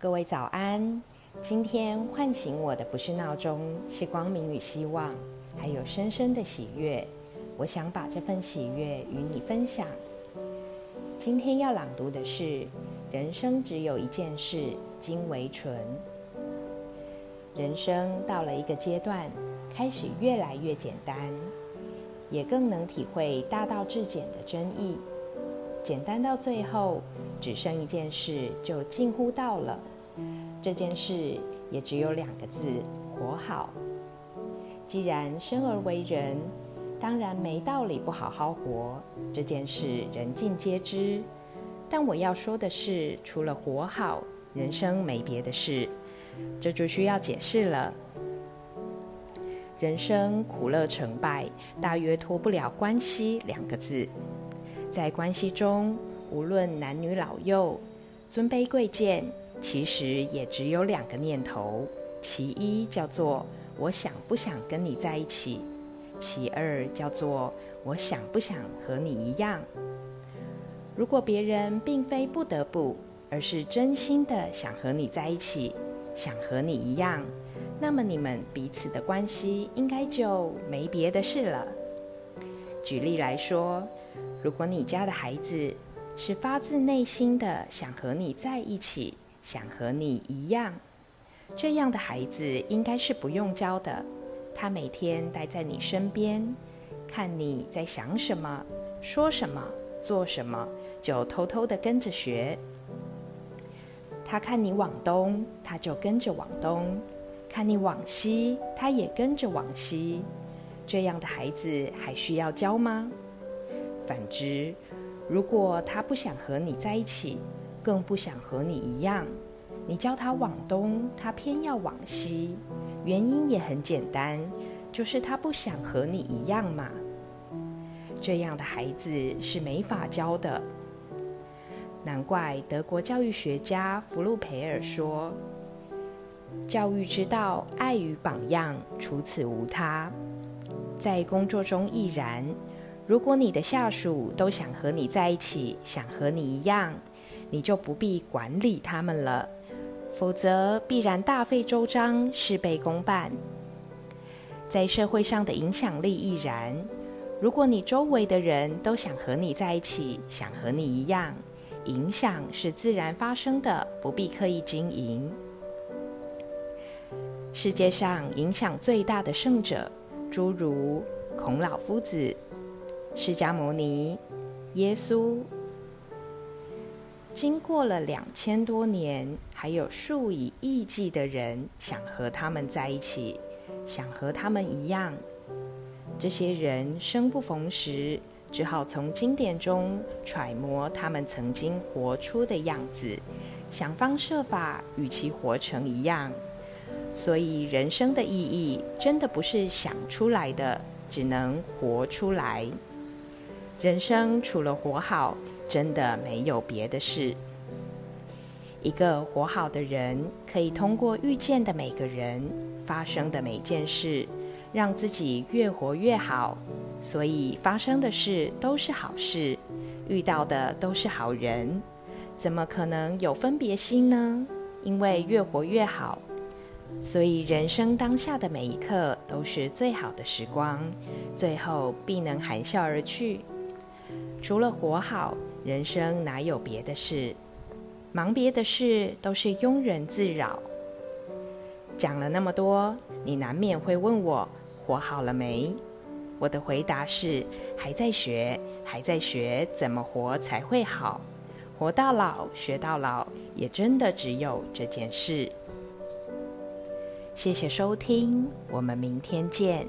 各位早安！今天唤醒我的不是闹钟，是光明与希望，还有深深的喜悦。我想把这份喜悦与你分享。今天要朗读的是：人生只有一件事，精为纯。人生到了一个阶段，开始越来越简单，也更能体会大道至简的真意。简单到最后，只剩一件事，就近乎到了。这件事也只有两个字：活好。既然生而为人，当然没道理不好好活。这件事人尽皆知。但我要说的是，除了活好，人生没别的事。这就需要解释了。人生苦乐成败，大约脱不了关系两个字。在关系中，无论男女老幼、尊卑贵贱，其实也只有两个念头：其一叫做我想不想跟你在一起；其二叫做我想不想和你一样。如果别人并非不得不，而是真心的想和你在一起，想和你一样，那么你们彼此的关系应该就没别的事了。举例来说。如果你家的孩子是发自内心的想和你在一起，想和你一样，这样的孩子应该是不用教的。他每天待在你身边，看你在想什么、说什么、做什么，就偷偷的跟着学。他看你往东，他就跟着往东；看你往西，他也跟着往西。这样的孩子还需要教吗？反之，如果他不想和你在一起，更不想和你一样，你叫他往东，他偏要往西，原因也很简单，就是他不想和你一样嘛。这样的孩子是没法教的。难怪德国教育学家弗洛培尔说：“教育之道，爱与榜样，除此无他。”在工作中亦然。如果你的下属都想和你在一起，想和你一样，你就不必管理他们了，否则必然大费周章，事倍功半。在社会上的影响力亦然。如果你周围的人都想和你在一起，想和你一样，影响是自然发生的，不必刻意经营。世界上影响最大的圣者，诸如孔老夫子。释迦牟尼、耶稣，经过了两千多年，还有数以亿计的人想和他们在一起，想和他们一样。这些人生不逢时，只好从经典中揣摩他们曾经活出的样子，想方设法与其活成一样。所以，人生的意义真的不是想出来的，只能活出来。人生除了活好，真的没有别的事。一个活好的人，可以通过遇见的每个人、发生的每件事，让自己越活越好。所以发生的事都是好事，遇到的都是好人，怎么可能有分别心呢？因为越活越好，所以人生当下的每一刻都是最好的时光，最后必能含笑而去。除了活好，人生哪有别的事？忙别的事都是庸人自扰。讲了那么多，你难免会问我活好了没？我的回答是还在学，还在学怎么活才会好。活到老，学到老，也真的只有这件事。谢谢收听，我们明天见。